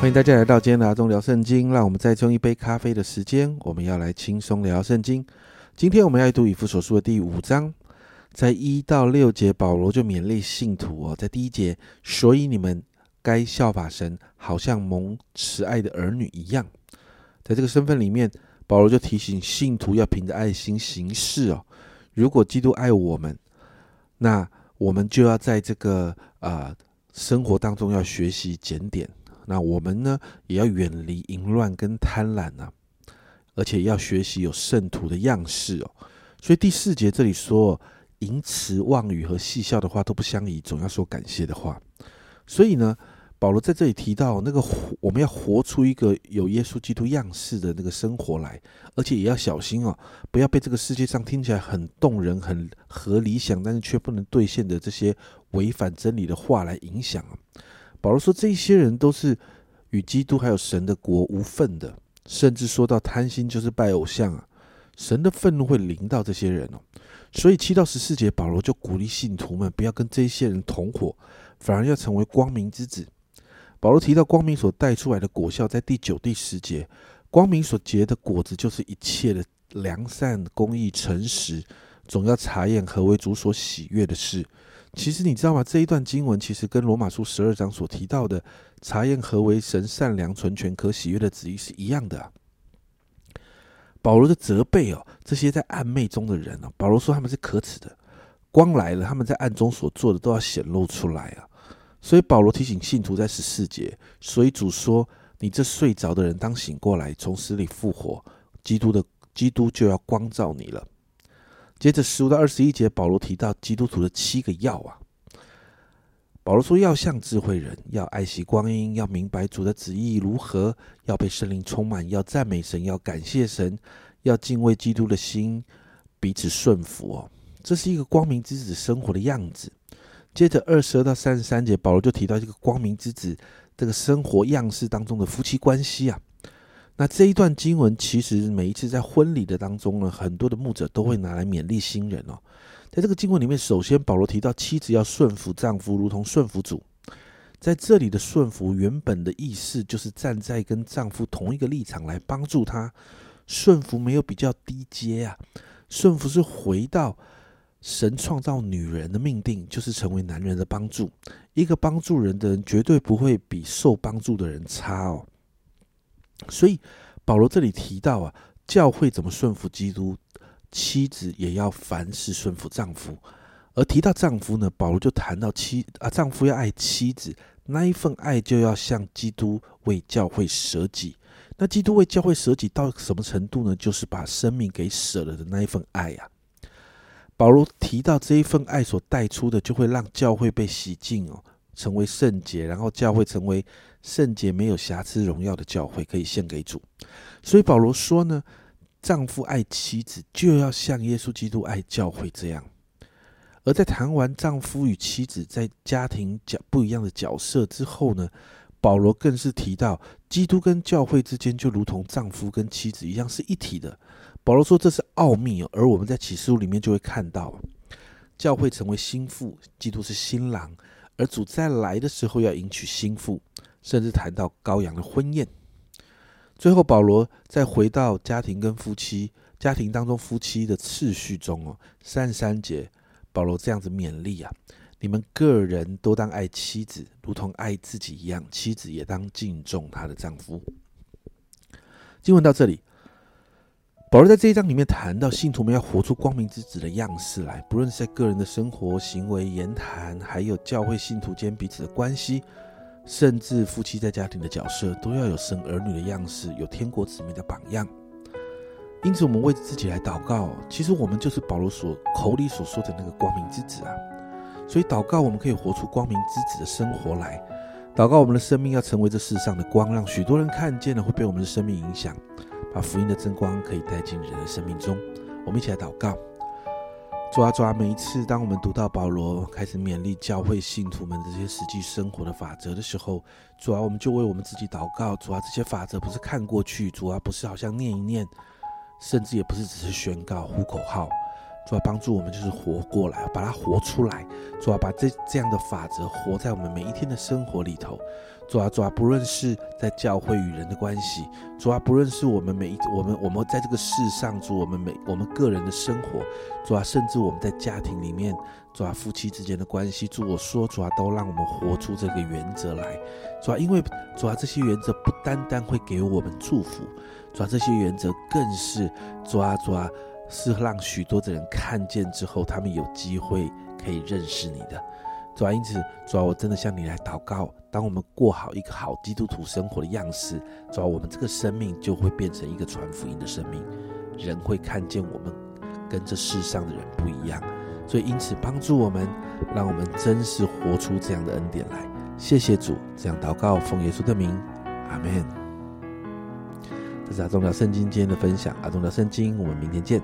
欢迎大家来到今天的阿忠聊圣经。让我们再用一杯咖啡的时间，我们要来轻松聊圣经。今天我们要读以弗所书的第五章，在一到六节，保罗就勉励信徒哦，在第一节，所以你们该效法神，好像蒙慈爱的儿女一样。在这个身份里面，保罗就提醒信徒要凭着爱心行事哦。如果基督爱我们，那我们就要在这个啊生活当中要学习检点。那我们呢，也要远离淫乱跟贪婪啊，而且要学习有圣徒的样式哦。所以第四节这里说，淫词妄语和戏笑的话都不相宜，总要说感谢的话。所以呢。保罗在这里提到，那个我们要活出一个有耶稣基督样式的那个生活来，而且也要小心哦，不要被这个世界上听起来很动人、很合理想，但是却不能兑现的这些违反真理的话来影响啊。保罗说，这些人都是与基督还有神的国无份的，甚至说到贪心就是拜偶像啊，神的愤怒会临到这些人哦。所以七到十四节，保罗就鼓励信徒们不要跟这些人同伙，反而要成为光明之子。保罗提到光明所带出来的果效，在第九、第十节，光明所结的果子就是一切的良善、公义、诚实，总要查验何为主所喜悦的事。其实你知道吗？这一段经文其实跟罗马书十二章所提到的查验何为神善良、纯全、可喜悦的旨意是一样的。保罗的责备哦，这些在暗昧中的人哦，保罗说他们是可耻的。光来了，他们在暗中所做的都要显露出来啊。所以保罗提醒信徒在十四节，所以主说：“你这睡着的人当醒过来，从死里复活，基督的基督就要光照你了。”接着十五到二十一节，保罗提到基督徒的七个要啊。保罗说：“要像智慧人，要爱惜光阴，要明白主的旨意如何，要被圣灵充满，要赞美神，要感谢神，要敬畏基督的心，彼此顺服哦。这是一个光明之子生活的样子。”接着二十二到三十三节，保罗就提到这个光明之子这个生活样式当中的夫妻关系啊。那这一段经文其实每一次在婚礼的当中呢，很多的牧者都会拿来勉励新人哦。在这个经文里面，首先保罗提到妻子要顺服丈夫，如同顺服主。在这里的顺服原本的意思就是站在跟丈夫同一个立场来帮助他。顺服没有比较低阶啊，顺服是回到。神创造女人的命定就是成为男人的帮助。一个帮助人的人绝对不会比受帮助的人差哦。所以保罗这里提到啊，教会怎么顺服基督，妻子也要凡事顺服丈夫。而提到丈夫呢，保罗就谈到妻啊，丈夫要爱妻子，那一份爱就要像基督为教会舍己。那基督为教会舍己到什么程度呢？就是把生命给舍了的那一份爱呀。保罗提到这一份爱所带出的，就会让教会被洗净哦，成为圣洁，然后教会成为圣洁、没有瑕疵、荣耀的教会，可以献给主。所以保罗说呢，丈夫爱妻子，就要像耶稣基督爱教会这样。而在谈完丈夫与妻子在家庭角不一样的角色之后呢，保罗更是提到，基督跟教会之间就如同丈夫跟妻子一样是一体的。保罗说这是奥秘，而我们在启示录里面就会看到，教会成为心腹，基督是新郎，而主在来的时候要迎娶心腹，甚至谈到羔羊的婚宴。最后，保罗再回到家庭跟夫妻家庭当中夫妻的次序中哦，三十三节，保罗这样子勉励啊，你们个人都当爱妻子，如同爱自己一样，妻子也当敬重她的丈夫。经文到这里。保罗在这一章里面谈到，信徒们要活出光明之子的样式来，不论是在个人的生活、行为、言谈，还有教会信徒间彼此的关系，甚至夫妻在家庭的角色，都要有生儿女的样式，有天国子民的榜样。因此，我们为自己来祷告，其实我们就是保罗所口里所说的那个光明之子啊。所以，祷告我们可以活出光明之子的生活来，祷告我们的生命要成为这世上的光，让许多人看见了，会被我们的生命影响。把福音的真光可以带进人的生命中，我们一起来祷告。主啊，主啊，每一次当我们读到保罗开始勉励教会信徒们这些实际生活的法则的时候，主啊，我们就为我们自己祷告。主啊，这些法则不是看过去，主啊，不是好像念一念，甚至也不是只是宣告呼口号。主要帮助我们就是活过来，把它活出来，主要把这这样的法则活在我们每一天的生活里头。主啊，主啊，不论是在教会与人的关系，主啊，不论是我们每一我们我们在这个世上，主我们每我们个人的生活，主啊，甚至我们在家庭里面，主啊，夫妻之间的关系，主我说，主啊，都让我们活出这个原则来，主啊，因为主啊，这些原则不单单会给我们祝福，主啊，这些原则更是主啊，主啊，是让许多的人看见之后，他们有机会可以认识你的。主啊，因此，主啊，我真的向你来祷告。当我们过好一个好基督徒生活的样式，主啊，我们这个生命就会变成一个传福音的生命，人会看见我们跟这世上的人不一样。所以，因此帮助我们，让我们真实活出这样的恩典来。谢谢主，这样祷告，奉耶稣的名，阿门。这是阿忠聊圣经今天的分享，阿忠聊圣经，我们明天见。